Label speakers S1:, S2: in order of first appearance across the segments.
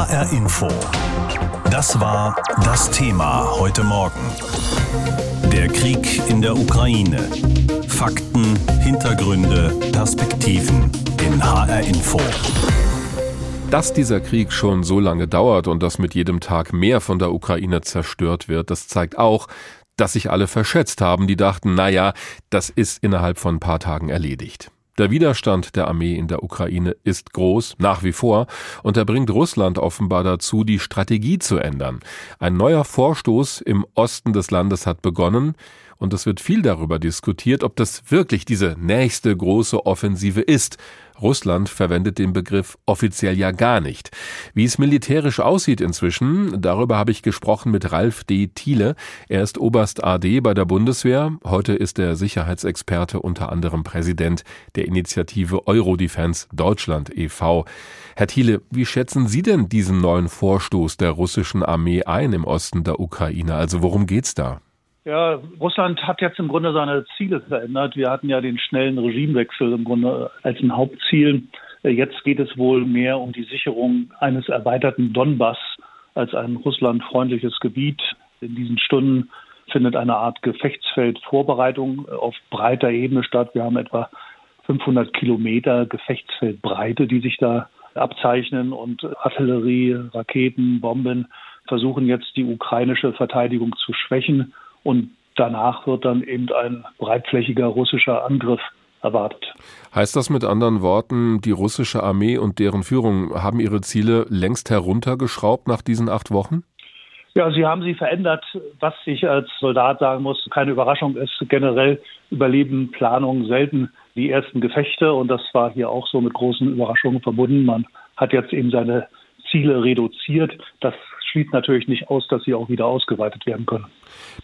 S1: HR Info. Das war das Thema heute Morgen. Der Krieg in der Ukraine. Fakten, Hintergründe, Perspektiven in HR Info.
S2: Dass dieser Krieg schon so lange dauert und dass mit jedem Tag mehr von der Ukraine zerstört wird, das zeigt auch, dass sich alle verschätzt haben, die dachten, naja, das ist innerhalb von ein paar Tagen erledigt. Der Widerstand der Armee in der Ukraine ist groß, nach wie vor, und er bringt Russland offenbar dazu, die Strategie zu ändern. Ein neuer Vorstoß im Osten des Landes hat begonnen, und es wird viel darüber diskutiert, ob das wirklich diese nächste große Offensive ist. Russland verwendet den Begriff offiziell ja gar nicht. Wie es militärisch aussieht inzwischen, darüber habe ich gesprochen mit Ralf D. Thiele. Er ist Oberst AD bei der Bundeswehr. Heute ist er Sicherheitsexperte, unter anderem Präsident der Initiative Eurodefense Deutschland e.V. Herr Thiele, wie schätzen Sie denn diesen neuen Vorstoß der russischen Armee ein im Osten der Ukraine? Also worum geht's da?
S3: Ja, Russland hat jetzt im Grunde seine Ziele verändert. Wir hatten ja den schnellen Regimewechsel im Grunde als ein Hauptziel. Jetzt geht es wohl mehr um die Sicherung eines erweiterten Donbass als ein russlandfreundliches Gebiet. In diesen Stunden findet eine Art Gefechtsfeldvorbereitung auf breiter Ebene statt. Wir haben etwa 500 Kilometer Gefechtsfeldbreite, die sich da abzeichnen und Artillerie, Raketen, Bomben versuchen jetzt die ukrainische Verteidigung zu schwächen und danach wird dann eben ein breitflächiger russischer Angriff erwartet.
S2: Heißt das mit anderen Worten, die russische Armee und deren Führung haben ihre Ziele längst heruntergeschraubt nach diesen acht Wochen?
S3: Ja, sie haben sie verändert, was ich als Soldat sagen muss, keine Überraschung ist. Generell überleben Planungen selten die ersten Gefechte und das war hier auch so mit großen Überraschungen verbunden. Man hat jetzt eben seine Ziele reduziert. Das schließt natürlich nicht aus, dass sie auch wieder ausgeweitet werden können.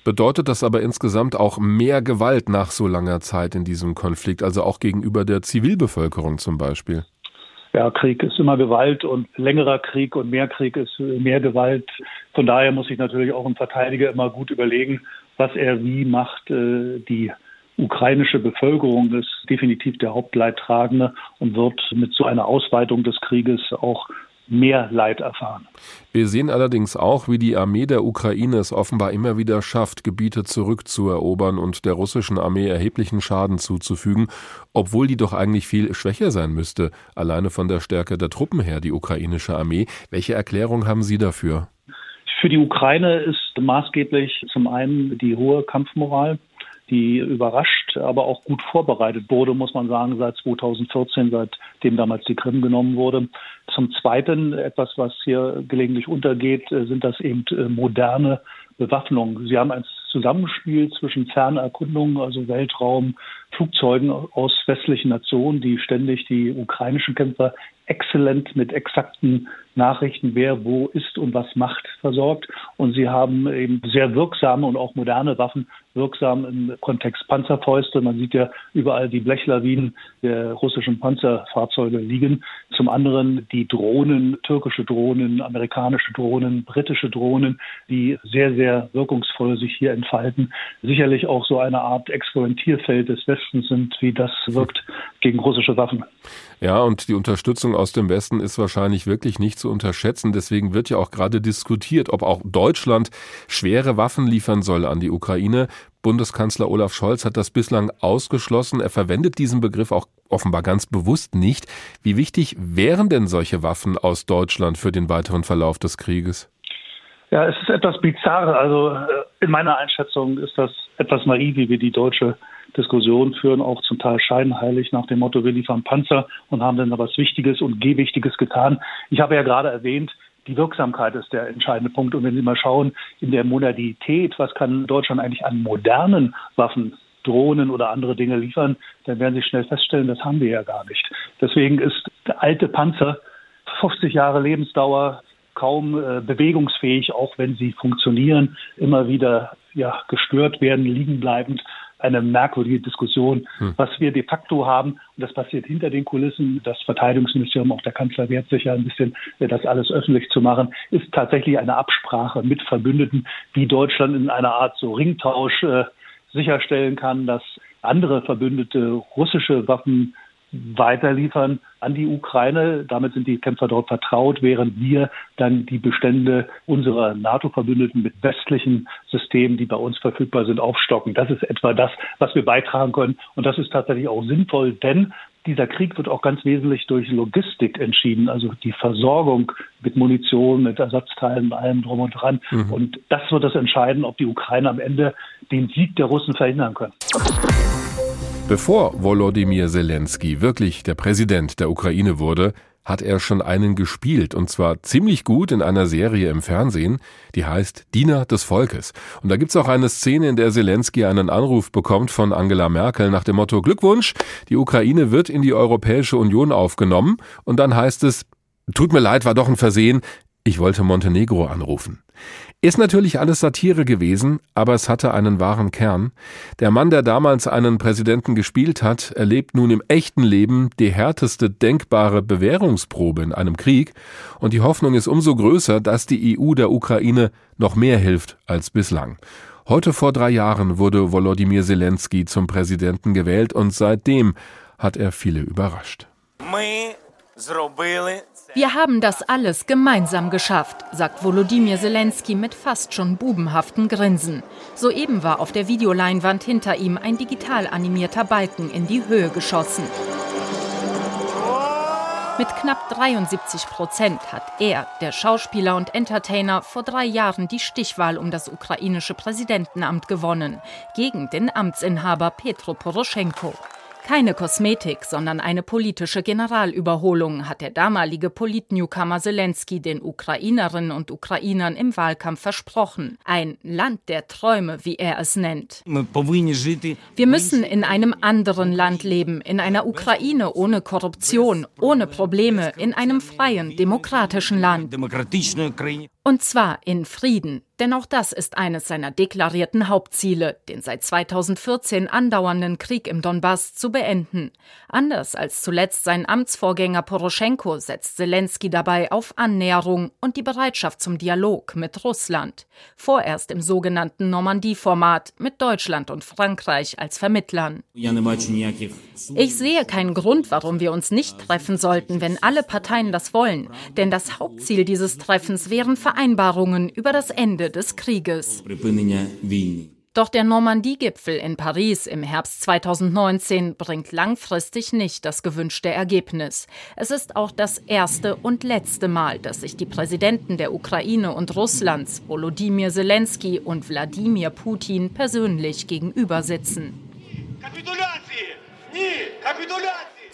S2: Bedeutet das aber insgesamt auch mehr Gewalt nach so langer Zeit in diesem Konflikt, also auch gegenüber der Zivilbevölkerung zum Beispiel?
S3: Ja, Krieg ist immer Gewalt und längerer Krieg und mehr Krieg ist mehr Gewalt. Von daher muss sich natürlich auch ein Verteidiger immer gut überlegen, was er wie macht. Äh, die ukrainische Bevölkerung ist definitiv der Hauptleidtragende und wird mit so einer Ausweitung des Krieges auch mehr Leid erfahren.
S2: Wir sehen allerdings auch, wie die Armee der Ukraine es offenbar immer wieder schafft, Gebiete zurückzuerobern und der russischen Armee erheblichen Schaden zuzufügen, obwohl die doch eigentlich viel schwächer sein müsste, alleine von der Stärke der Truppen her, die ukrainische Armee. Welche Erklärung haben Sie dafür?
S3: Für die Ukraine ist maßgeblich zum einen die hohe Kampfmoral die überrascht, aber auch gut vorbereitet wurde, muss man sagen, seit 2014, seitdem damals die Krim genommen wurde. Zum Zweiten, etwas, was hier gelegentlich untergeht, äh, sind das eben äh, moderne Bewaffnung. Sie haben ein Zusammenspiel zwischen Fernerkundungen, also Weltraum, Flugzeugen aus westlichen Nationen, die ständig die ukrainischen Kämpfer exzellent mit exakten Nachrichten, wer wo ist und was macht, versorgt. Und sie haben eben sehr wirksame und auch moderne Waffen, wirksam im Kontext Panzerfäuste. Man sieht ja überall die Blechlawinen der russischen Panzerfahrzeuge liegen. Zum anderen die Drohnen, türkische Drohnen, amerikanische Drohnen, britische Drohnen, die sehr, sehr wirkungsvoll sich hier entfalten. Sicherlich auch so eine Art Experimentierfeld des Westens sind, wie das wirkt gegen russische Waffen.
S2: Ja, und die Unterstützung aus dem Westen ist wahrscheinlich wirklich nicht zu unterschätzen. Deswegen wird ja auch gerade diskutiert, ob auch Deutschland schwere Waffen liefern soll an die Ukraine. Bundeskanzler Olaf Scholz hat das bislang ausgeschlossen. Er verwendet diesen Begriff auch offenbar ganz bewusst nicht. Wie wichtig wären denn solche Waffen aus Deutschland für den weiteren Verlauf des Krieges?
S3: Ja, es ist etwas bizarr. Also äh, in meiner Einschätzung ist das etwas naiv, wie wir die deutsche Diskussionen führen, auch zum Teil scheinheilig nach dem Motto, wir liefern Panzer und haben dann was Wichtiges und Gewichtiges getan. Ich habe ja gerade erwähnt, die Wirksamkeit ist der entscheidende Punkt. Und wenn Sie mal schauen, in der Modalität, was kann Deutschland eigentlich an modernen Waffen Drohnen oder andere Dinge liefern, dann werden Sie schnell feststellen, das haben wir ja gar nicht. Deswegen ist der alte Panzer 50 Jahre Lebensdauer kaum äh, bewegungsfähig, auch wenn sie funktionieren, immer wieder ja, gestört werden, liegen bleibend eine merkwürdige Diskussion. Hm. Was wir de facto haben, und das passiert hinter den Kulissen, das Verteidigungsministerium, auch der Kanzler wehrt sich ja ein bisschen, äh, das alles öffentlich zu machen, ist tatsächlich eine Absprache mit Verbündeten, wie Deutschland in einer Art so Ringtausch äh, sicherstellen kann, dass andere Verbündete russische Waffen weiterliefern an die Ukraine. Damit sind die Kämpfer dort vertraut, während wir dann die Bestände unserer NATO-Verbündeten mit westlichen Systemen, die bei uns verfügbar sind, aufstocken. Das ist etwa das, was wir beitragen können. Und das ist tatsächlich auch sinnvoll, denn dieser Krieg wird auch ganz wesentlich durch Logistik entschieden, also die Versorgung mit Munition, mit Ersatzteilen, allem drum und dran. Mhm. Und das wird das entscheiden, ob die Ukraine am Ende den Sieg der Russen verhindern können.
S2: Bevor Volodymyr Zelensky wirklich der Präsident der Ukraine wurde, hat er schon einen gespielt und zwar ziemlich gut in einer Serie im Fernsehen, die heißt Diener des Volkes. Und da gibt's auch eine Szene, in der Zelensky einen Anruf bekommt von Angela Merkel nach dem Motto Glückwunsch, die Ukraine wird in die Europäische Union aufgenommen und dann heißt es Tut mir leid, war doch ein Versehen, ich wollte Montenegro anrufen. Ist natürlich alles Satire gewesen, aber es hatte einen wahren Kern. Der Mann, der damals einen Präsidenten gespielt hat, erlebt nun im echten Leben die härteste denkbare Bewährungsprobe in einem Krieg, und die Hoffnung ist umso größer, dass die EU der Ukraine noch mehr hilft als bislang. Heute vor drei Jahren wurde Volodymyr Zelensky zum Präsidenten gewählt und seitdem hat er viele überrascht.
S4: Wir haben das alles gemeinsam geschafft, sagt Volodymyr Zelensky mit fast schon bubenhaften Grinsen. Soeben war auf der Videoleinwand hinter ihm ein digital animierter Balken in die Höhe geschossen. Mit knapp 73 Prozent hat er, der Schauspieler und Entertainer, vor drei Jahren die Stichwahl um das ukrainische Präsidentenamt gewonnen, gegen den Amtsinhaber Petro Poroschenko. Keine Kosmetik, sondern eine politische Generalüberholung hat der damalige Politnewcomer Zelensky den Ukrainerinnen und Ukrainern im Wahlkampf versprochen. Ein Land der Träume, wie er es nennt. Wir müssen in einem anderen Land leben, in einer Ukraine ohne Korruption, ohne Probleme, in einem freien, demokratischen Land. Und zwar in Frieden. Denn auch das ist eines seiner deklarierten Hauptziele, den seit 2014 andauernden Krieg im Donbass zu beenden. Anders als zuletzt sein Amtsvorgänger Poroschenko setzt Zelensky dabei auf Annäherung und die Bereitschaft zum Dialog mit Russland. Vorerst im sogenannten Normandie-Format mit Deutschland und Frankreich als Vermittlern. Ich sehe keinen Grund, warum wir uns nicht treffen sollten, wenn alle Parteien das wollen. Denn das Hauptziel dieses Treffens wären Vereinbarungen über das Ende des Krieges. Doch der Normandie-Gipfel in Paris im Herbst 2019 bringt langfristig nicht das gewünschte Ergebnis. Es ist auch das erste und letzte Mal, dass sich die Präsidenten der Ukraine und Russlands, Volodymyr Zelensky und Wladimir Putin, persönlich gegenüber sitzen.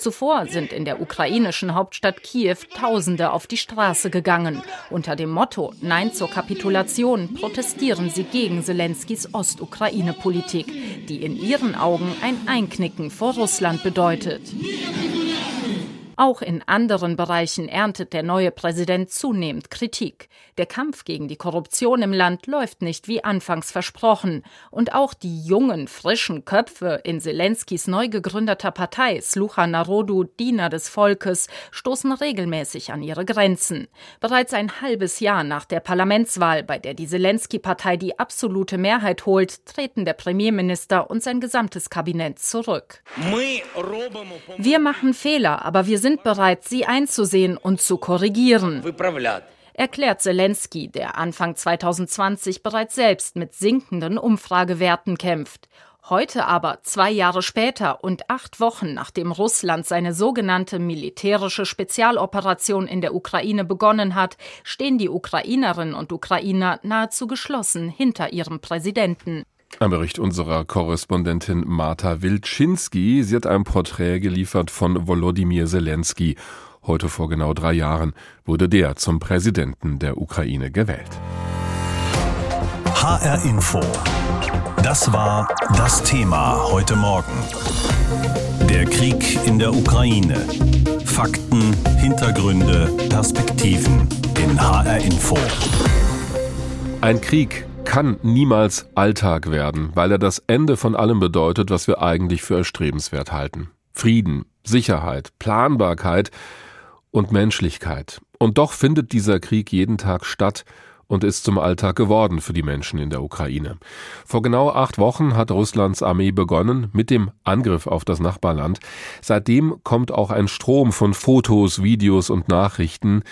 S4: Zuvor sind in der ukrainischen Hauptstadt Kiew Tausende auf die Straße gegangen. Unter dem Motto Nein zur Kapitulation protestieren sie gegen Zelenskys Ostukraine-Politik, die in ihren Augen ein Einknicken vor Russland bedeutet. Auch in anderen Bereichen erntet der neue Präsident zunehmend Kritik. Der Kampf gegen die Korruption im Land läuft nicht wie anfangs versprochen. Und auch die jungen, frischen Köpfe in Zelenskys neu gegründeter Partei Slucha Narodu, Diener des Volkes, stoßen regelmäßig an ihre Grenzen. Bereits ein halbes Jahr nach der Parlamentswahl, bei der die Zelensky-Partei die absolute Mehrheit holt, treten der Premierminister und sein gesamtes Kabinett zurück. Wir machen Fehler, aber wir sind bereit, sie einzusehen und zu korrigieren erklärt Zelensky, der Anfang 2020 bereits selbst mit sinkenden Umfragewerten kämpft. Heute aber, zwei Jahre später und acht Wochen nachdem Russland seine sogenannte militärische Spezialoperation in der Ukraine begonnen hat, stehen die Ukrainerinnen und Ukrainer nahezu geschlossen hinter ihrem Präsidenten.
S2: Ein Bericht unserer Korrespondentin Marta Wilczynski. Sie hat ein Porträt geliefert von Volodymyr Zelensky. Heute vor genau drei Jahren wurde der zum Präsidenten der Ukraine gewählt.
S1: HR Info. Das war das Thema heute Morgen. Der Krieg in der Ukraine. Fakten, Hintergründe, Perspektiven in HR Info.
S2: Ein Krieg kann niemals Alltag werden, weil er das Ende von allem bedeutet, was wir eigentlich für erstrebenswert halten. Frieden, Sicherheit, Planbarkeit und Menschlichkeit. Und doch findet dieser Krieg jeden Tag statt und ist zum Alltag geworden für die Menschen in der Ukraine. Vor genau acht Wochen hat Russlands Armee begonnen mit dem Angriff auf das Nachbarland. Seitdem kommt auch ein Strom von Fotos, Videos und Nachrichten,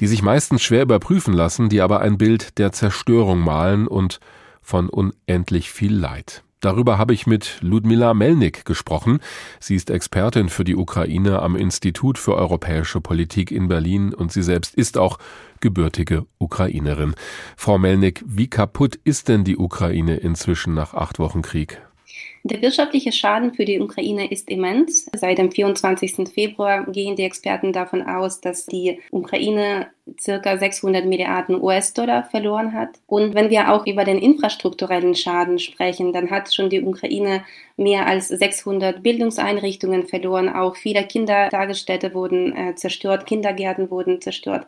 S2: die sich meistens schwer überprüfen lassen, die aber ein Bild der Zerstörung malen und von unendlich viel Leid. Darüber habe ich mit Ludmila Melnik gesprochen. Sie ist Expertin für die Ukraine am Institut für europäische Politik in Berlin und sie selbst ist auch gebürtige Ukrainerin. Frau Melnik, wie kaputt ist denn die Ukraine inzwischen nach acht Wochen Krieg?
S5: Der wirtschaftliche Schaden für die Ukraine ist immens. Seit dem 24. Februar gehen die Experten davon aus, dass die Ukraine circa 600 Milliarden US-Dollar verloren hat. Und wenn wir auch über den infrastrukturellen Schaden sprechen, dann hat schon die Ukraine mehr als 600 Bildungseinrichtungen verloren. Auch viele Kindertagesstätte wurden äh, zerstört, Kindergärten wurden zerstört.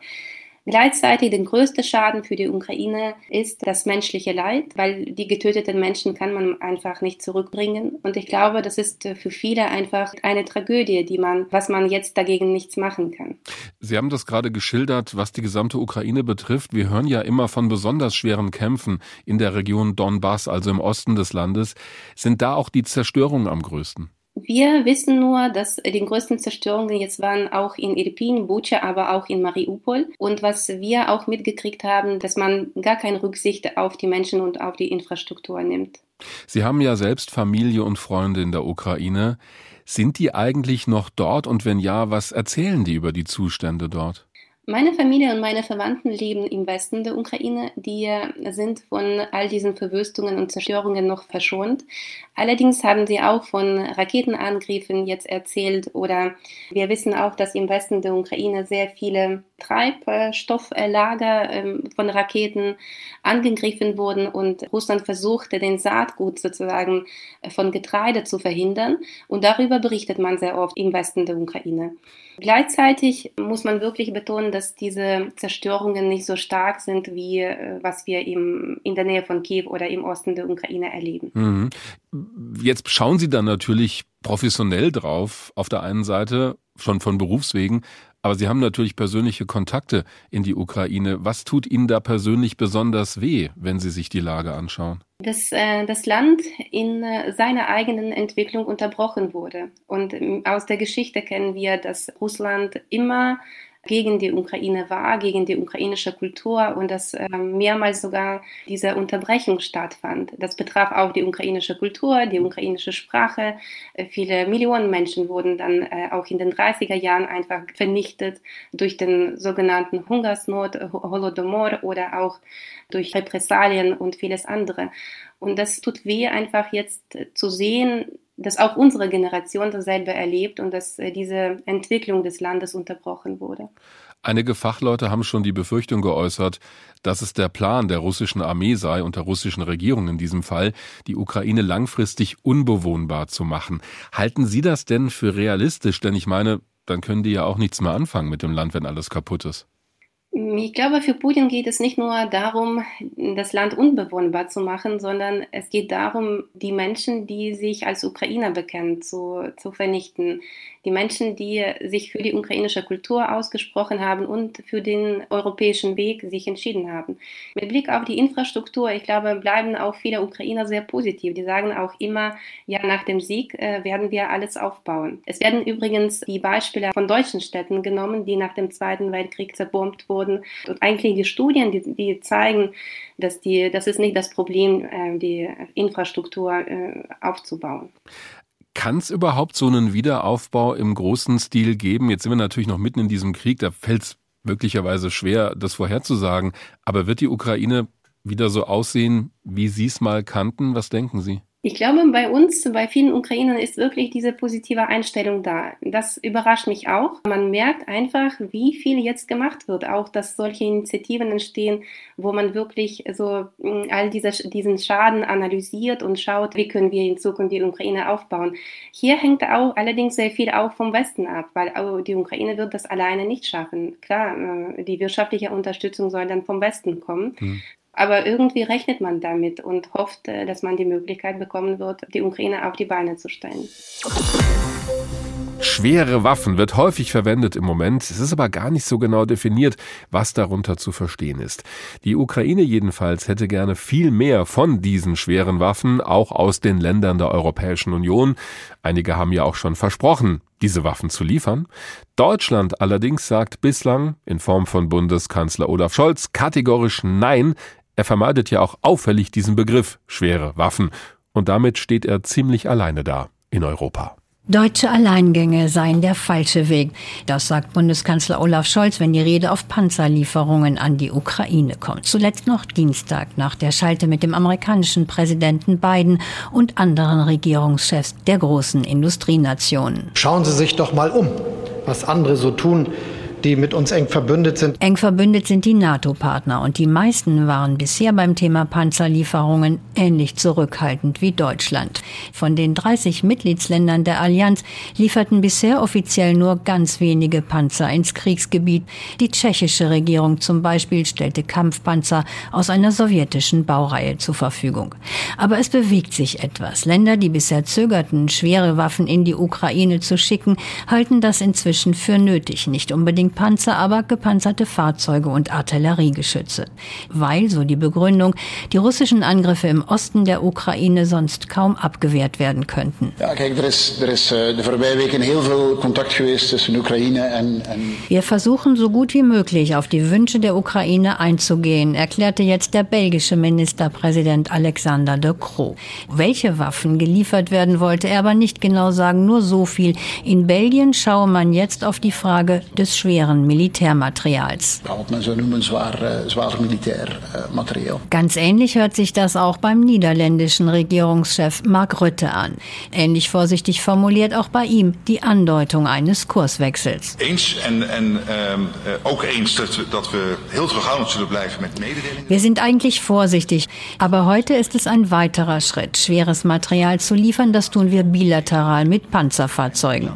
S5: Gleichzeitig den größten Schaden für die Ukraine ist das menschliche Leid, weil die getöteten Menschen kann man einfach nicht zurückbringen. Und ich glaube, das ist für viele einfach eine Tragödie, die man, was man jetzt dagegen nichts machen kann.
S2: Sie haben das gerade geschildert, was die gesamte Ukraine betrifft. Wir hören ja immer von besonders schweren Kämpfen in der Region Donbass, also im Osten des Landes. Sind da auch die Zerstörungen am größten?
S5: Wir wissen nur, dass die größten Zerstörungen jetzt waren auch in Irpin, Bucha, aber auch in Mariupol. Und was wir auch mitgekriegt haben, dass man gar keine Rücksicht auf die Menschen und auf die Infrastruktur nimmt.
S2: Sie haben ja selbst Familie und Freunde in der Ukraine. Sind die eigentlich noch dort? Und wenn ja, was erzählen die über die Zustände dort?
S5: Meine Familie und meine Verwandten leben im Westen der Ukraine. Die sind von all diesen Verwüstungen und Zerstörungen noch verschont. Allerdings haben sie auch von Raketenangriffen jetzt erzählt oder wir wissen auch, dass im Westen der Ukraine sehr viele Treibstofflager ähm, von Raketen angegriffen wurden und Russland versuchte, den Saatgut sozusagen von Getreide zu verhindern. Und darüber berichtet man sehr oft im Westen der Ukraine. Gleichzeitig muss man wirklich betonen, dass diese Zerstörungen nicht so stark sind, wie äh, was wir im, in der Nähe von Kiew oder im Osten der Ukraine erleben.
S2: Mhm. Jetzt schauen Sie dann natürlich professionell drauf, auf der einen Seite schon von Berufswegen, aber Sie haben natürlich persönliche Kontakte in die Ukraine. Was tut Ihnen da persönlich besonders weh, wenn Sie sich die Lage anschauen?
S5: Dass äh, das Land in äh, seiner eigenen Entwicklung unterbrochen wurde. Und äh, aus der Geschichte kennen wir, dass Russland immer gegen die Ukraine war, gegen die ukrainische Kultur und dass äh, mehrmals sogar diese Unterbrechung stattfand. Das betraf auch die ukrainische Kultur, die ukrainische Sprache. Äh, viele Millionen Menschen wurden dann äh, auch in den 30er Jahren einfach vernichtet durch den sogenannten Hungersnot, Holodomor oder auch durch Repressalien und vieles andere. Und das tut weh, einfach jetzt zu sehen, dass auch unsere Generation dasselbe erlebt und dass äh, diese Entwicklung des Landes unterbrochen wurde.
S2: Einige Fachleute haben schon die Befürchtung geäußert, dass es der Plan der russischen Armee sei und der russischen Regierung in diesem Fall, die Ukraine langfristig unbewohnbar zu machen. Halten Sie das denn für realistisch? Denn ich meine, dann können die ja auch nichts mehr anfangen mit dem Land, wenn alles kaputt ist.
S5: Ich glaube, für Putin geht es nicht nur darum, das Land unbewohnbar zu machen, sondern es geht darum, die Menschen, die sich als Ukrainer bekennen, zu, zu vernichten. Die Menschen, die sich für die ukrainische Kultur ausgesprochen haben und für den europäischen Weg sich entschieden haben. Mit Blick auf die Infrastruktur, ich glaube, bleiben auch viele Ukrainer sehr positiv. Die sagen auch immer, ja, nach dem Sieg äh, werden wir alles aufbauen. Es werden übrigens die Beispiele von deutschen Städten genommen, die nach dem Zweiten Weltkrieg zerbombt wurden wurden. Und eigentlich die Studien, die, die zeigen, dass die, das ist nicht das Problem, äh, die Infrastruktur äh, aufzubauen.
S2: Kann es überhaupt so einen Wiederaufbau im großen Stil geben? Jetzt sind wir natürlich noch mitten in diesem Krieg, da fällt es möglicherweise schwer, das vorherzusagen. Aber wird die Ukraine wieder so aussehen, wie Sie es mal kannten? Was denken Sie?
S5: Ich glaube, bei uns, bei vielen Ukrainern ist wirklich diese positive Einstellung da. Das überrascht mich auch. Man merkt einfach, wie viel jetzt gemacht wird. Auch, dass solche Initiativen entstehen, wo man wirklich so mm, all diese, diesen Schaden analysiert und schaut, wie können wir in Zukunft die Ukraine aufbauen. Hier hängt auch allerdings sehr viel auch vom Westen ab, weil die Ukraine wird das alleine nicht schaffen. Klar, äh, die wirtschaftliche Unterstützung soll dann vom Westen kommen. Mhm. Aber irgendwie rechnet man damit und hofft, äh, dass man die Möglichkeit bekommen wird, die Ukraine auf die Beine zu stellen.
S2: Schwere Waffen wird häufig verwendet im Moment. Es ist aber gar nicht so genau definiert, was darunter zu verstehen ist. Die Ukraine jedenfalls hätte gerne viel mehr von diesen schweren Waffen, auch aus den Ländern der Europäischen Union. Einige haben ja auch schon versprochen, diese Waffen zu liefern. Deutschland allerdings sagt bislang in Form von Bundeskanzler Olaf Scholz kategorisch Nein. Er vermeidet ja auch auffällig diesen Begriff schwere Waffen. Und damit steht er ziemlich alleine da in Europa.
S6: Deutsche Alleingänge seien der falsche Weg. Das sagt Bundeskanzler Olaf Scholz, wenn die Rede auf Panzerlieferungen an die Ukraine kommt. Zuletzt noch Dienstag nach der Schalte mit dem amerikanischen Präsidenten Biden und anderen Regierungschefs der großen Industrienationen.
S7: Schauen Sie sich doch mal um, was andere so tun die mit uns eng verbündet sind.
S6: Eng verbündet sind die NATO-Partner und die meisten waren bisher beim Thema Panzerlieferungen ähnlich zurückhaltend wie Deutschland. Von den 30 Mitgliedsländern der Allianz lieferten bisher offiziell nur ganz wenige Panzer ins Kriegsgebiet. Die tschechische Regierung zum Beispiel stellte Kampfpanzer aus einer sowjetischen Baureihe zur Verfügung. Aber es bewegt sich etwas. Länder, die bisher zögerten, schwere Waffen in die Ukraine zu schicken, halten das inzwischen für nötig, nicht unbedingt Panzer, aber gepanzerte Fahrzeuge und Artilleriegeschütze. Weil, so die Begründung, die russischen Angriffe im Osten der Ukraine sonst kaum abgewehrt werden könnten.
S8: Ja, kijk, er is, er is uh, de voorbije weken heel veel contact geweest tussen Oekraïne en, en...
S6: Wir versuchen so gut wie möglich auf die Wünsche der Ukraine einzugehen, erklärte jetzt der belgische Ministerpräsident Alexander de Croo. Welche Waffen geliefert werden, wollte er aber nicht genau sagen, nur so viel. In Belgien schaue man jetzt auf die Frage des schweren schweren Militärmaterials. Ganz ähnlich hört sich das auch beim niederländischen Regierungschef Mark Rutte an. Ähnlich vorsichtig formuliert auch bei ihm die Andeutung eines Kurswechsels.
S9: Met mededelingen.
S6: Wir sind eigentlich vorsichtig, aber heute ist es ein weiterer Schritt, schweres Material zu liefern. Das tun wir bilateral mit Panzerfahrzeugen.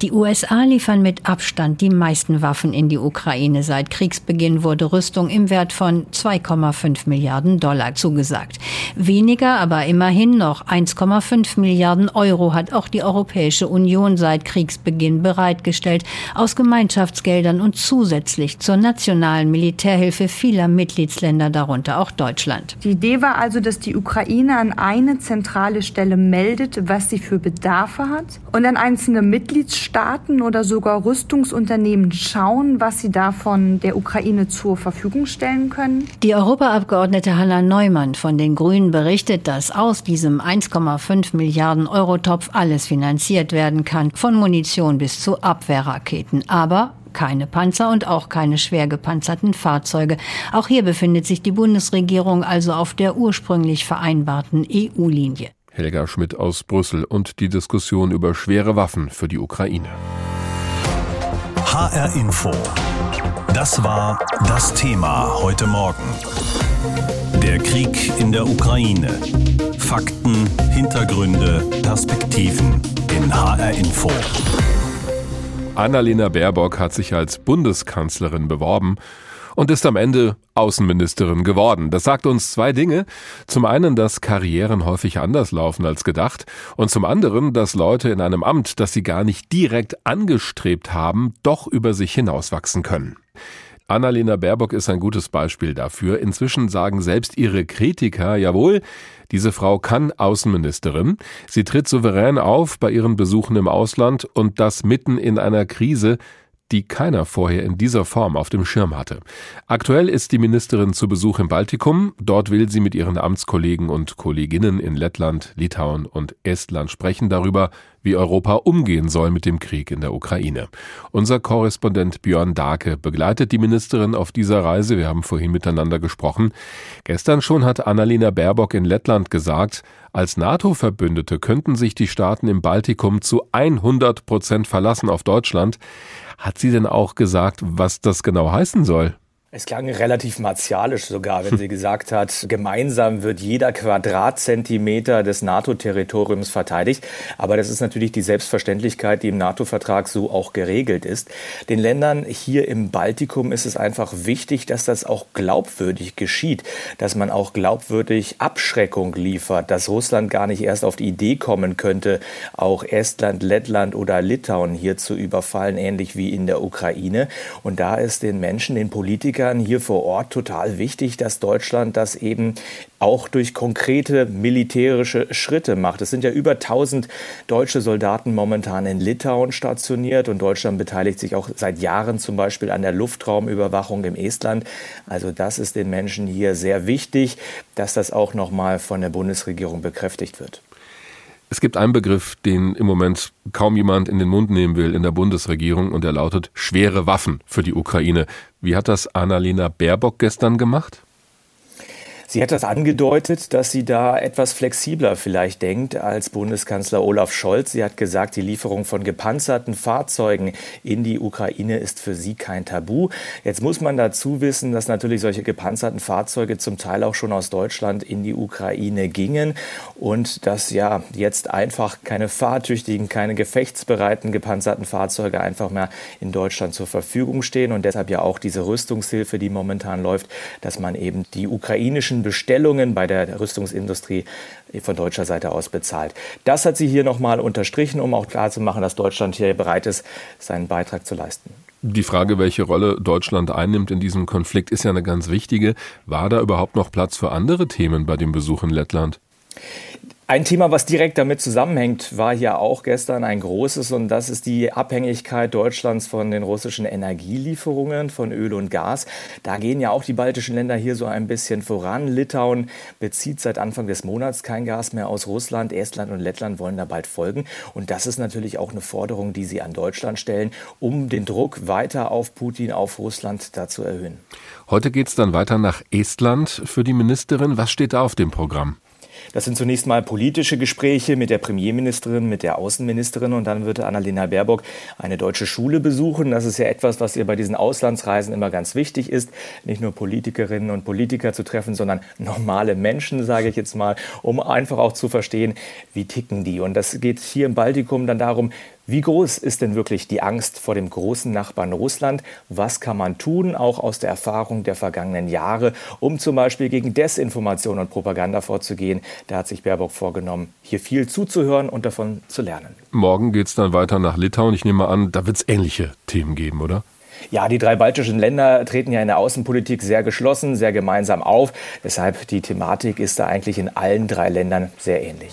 S6: Die USA liefern mit Abstand die meisten Waffen in die Ukraine. Seit Kriegsbeginn wurde Rüstung im Wert von 2,5 Milliarden Dollar zugesagt. Weniger, aber immerhin noch 1,5 Milliarden Euro hat auch die Europäische Union seit Kriegsbeginn bereitgestellt, aus Gemeinschaftsgeldern und zusätzlich zur nationalen Militärhilfe vieler Mitgliedsländer, darunter auch Deutschland.
S10: Die Idee war also, dass die Ukraine an eine zentrale Stelle meldet, was sie für Bedarfe hat und an einzelne Mitgliedstaaten oder sogar sogar Rüstungsunternehmen schauen, was sie davon der Ukraine zur Verfügung stellen können?
S6: Die Europaabgeordnete Hanna Neumann von den Grünen berichtet, dass aus diesem 1,5 Milliarden Euro Topf alles finanziert werden kann, von Munition bis zu Abwehrraketen. Aber keine Panzer und auch keine schwer gepanzerten Fahrzeuge. Auch hier befindet sich die Bundesregierung also auf der ursprünglich vereinbarten EU-Linie.
S2: Helga Schmidt aus Brüssel und die Diskussion über schwere Waffen für die Ukraine.
S1: HR Info. Das war das Thema heute Morgen. Der Krieg in der Ukraine. Fakten, Hintergründe, Perspektiven in HR Info.
S2: Annalena Baerbock hat sich als Bundeskanzlerin beworben und ist am Ende Außenministerin geworden. Das sagt uns zwei Dinge. Zum einen, dass Karrieren häufig anders laufen als gedacht und zum anderen, dass Leute in einem Amt, das sie gar nicht direkt angestrebt haben, doch über sich hinauswachsen können. Annalena Baerbock ist ein gutes Beispiel dafür. Inzwischen sagen selbst ihre Kritiker, jawohl, diese Frau kann Außenministerin. Sie tritt souverän auf bei ihren Besuchen im Ausland und das mitten in einer Krise, die keiner vorher in dieser Form auf dem Schirm hatte. Aktuell ist die Ministerin zu Besuch im Baltikum. Dort will sie mit ihren Amtskollegen und Kolleginnen in Lettland, Litauen und Estland sprechen darüber, wie Europa umgehen soll mit dem Krieg in der Ukraine. Unser Korrespondent Björn Dake begleitet die Ministerin auf dieser Reise. Wir haben vorhin miteinander gesprochen. Gestern schon hat Annalena Baerbock in Lettland gesagt, als NATO-Verbündete könnten sich die Staaten im Baltikum zu 100 Prozent verlassen auf Deutschland. Hat sie denn auch gesagt, was das genau heißen soll?
S11: Es klang relativ martialisch sogar, wenn sie gesagt hat, gemeinsam wird jeder Quadratzentimeter des NATO-Territoriums verteidigt. Aber das ist natürlich die Selbstverständlichkeit, die im NATO-Vertrag so auch geregelt ist. Den Ländern hier im Baltikum ist es einfach wichtig, dass das auch glaubwürdig geschieht, dass man auch glaubwürdig Abschreckung liefert, dass Russland gar nicht erst auf die Idee kommen könnte, auch Estland, Lettland oder Litauen hier zu überfallen, ähnlich wie in der Ukraine. Und da ist den Menschen, den Politikern, Politikern hier vor Ort total wichtig, dass Deutschland das eben auch durch konkrete militärische Schritte macht. Es sind ja über 1000 deutsche Soldaten momentan in Litauen stationiert und Deutschland beteiligt sich auch seit Jahren zum Beispiel an der Luftraumüberwachung im Estland. Also das ist den Menschen hier sehr wichtig, dass das auch noch mal von der Bundesregierung bekräftigt wird.
S2: Es gibt einen Begriff, den im Moment kaum jemand in den Mund nehmen will in der Bundesregierung und der lautet schwere Waffen für die Ukraine. Wie hat das Annalena Baerbock gestern gemacht?
S11: Sie hat das angedeutet, dass sie da etwas flexibler vielleicht denkt als Bundeskanzler Olaf Scholz. Sie hat gesagt, die Lieferung von gepanzerten Fahrzeugen in die Ukraine ist für sie kein Tabu. Jetzt muss man dazu wissen, dass natürlich solche gepanzerten Fahrzeuge zum Teil auch schon aus Deutschland in die Ukraine gingen und dass ja jetzt einfach keine fahrtüchtigen, keine gefechtsbereiten gepanzerten Fahrzeuge einfach mehr in Deutschland zur Verfügung stehen und deshalb ja auch diese Rüstungshilfe, die momentan läuft, dass man eben die ukrainischen Bestellungen bei der Rüstungsindustrie von deutscher Seite aus bezahlt. Das hat sie hier nochmal unterstrichen, um auch klarzumachen, dass Deutschland hier bereit ist, seinen Beitrag zu leisten.
S2: Die Frage, welche Rolle Deutschland einnimmt in diesem Konflikt, ist ja eine ganz wichtige. War da überhaupt noch Platz für andere Themen bei dem Besuch in Lettland?
S11: Ein Thema, was direkt damit zusammenhängt, war hier auch gestern ein großes und das ist die Abhängigkeit Deutschlands von den russischen Energielieferungen von Öl und Gas. Da gehen ja auch die baltischen Länder hier so ein bisschen voran. Litauen bezieht seit Anfang des Monats kein Gas mehr aus Russland. Estland und Lettland wollen da bald folgen. Und das ist natürlich auch eine Forderung, die sie an Deutschland stellen, um den Druck weiter auf Putin, auf Russland da zu erhöhen.
S2: Heute geht es dann weiter nach Estland für die Ministerin. Was steht da auf dem Programm?
S11: Das sind zunächst mal politische Gespräche mit der Premierministerin, mit der Außenministerin und dann wird Annalena Baerbock eine deutsche Schule besuchen. Das ist ja etwas, was ihr bei diesen Auslandsreisen immer ganz wichtig ist, nicht nur Politikerinnen und Politiker zu treffen, sondern normale Menschen, sage ich jetzt mal, um einfach auch zu verstehen, wie ticken die. Und das geht hier im Baltikum dann darum, wie groß ist denn wirklich die Angst vor dem großen Nachbarn Russland? Was kann man tun, auch aus der Erfahrung der vergangenen Jahre, um zum Beispiel gegen Desinformation und Propaganda vorzugehen? Da hat sich Baerbock vorgenommen, hier viel zuzuhören und davon zu lernen.
S2: Morgen geht es dann weiter nach Litauen. Ich nehme an, da wird es ähnliche Themen geben, oder?
S11: Ja, die drei baltischen Länder treten ja in der Außenpolitik sehr geschlossen, sehr gemeinsam auf. Deshalb die Thematik ist da eigentlich in allen drei Ländern sehr ähnlich.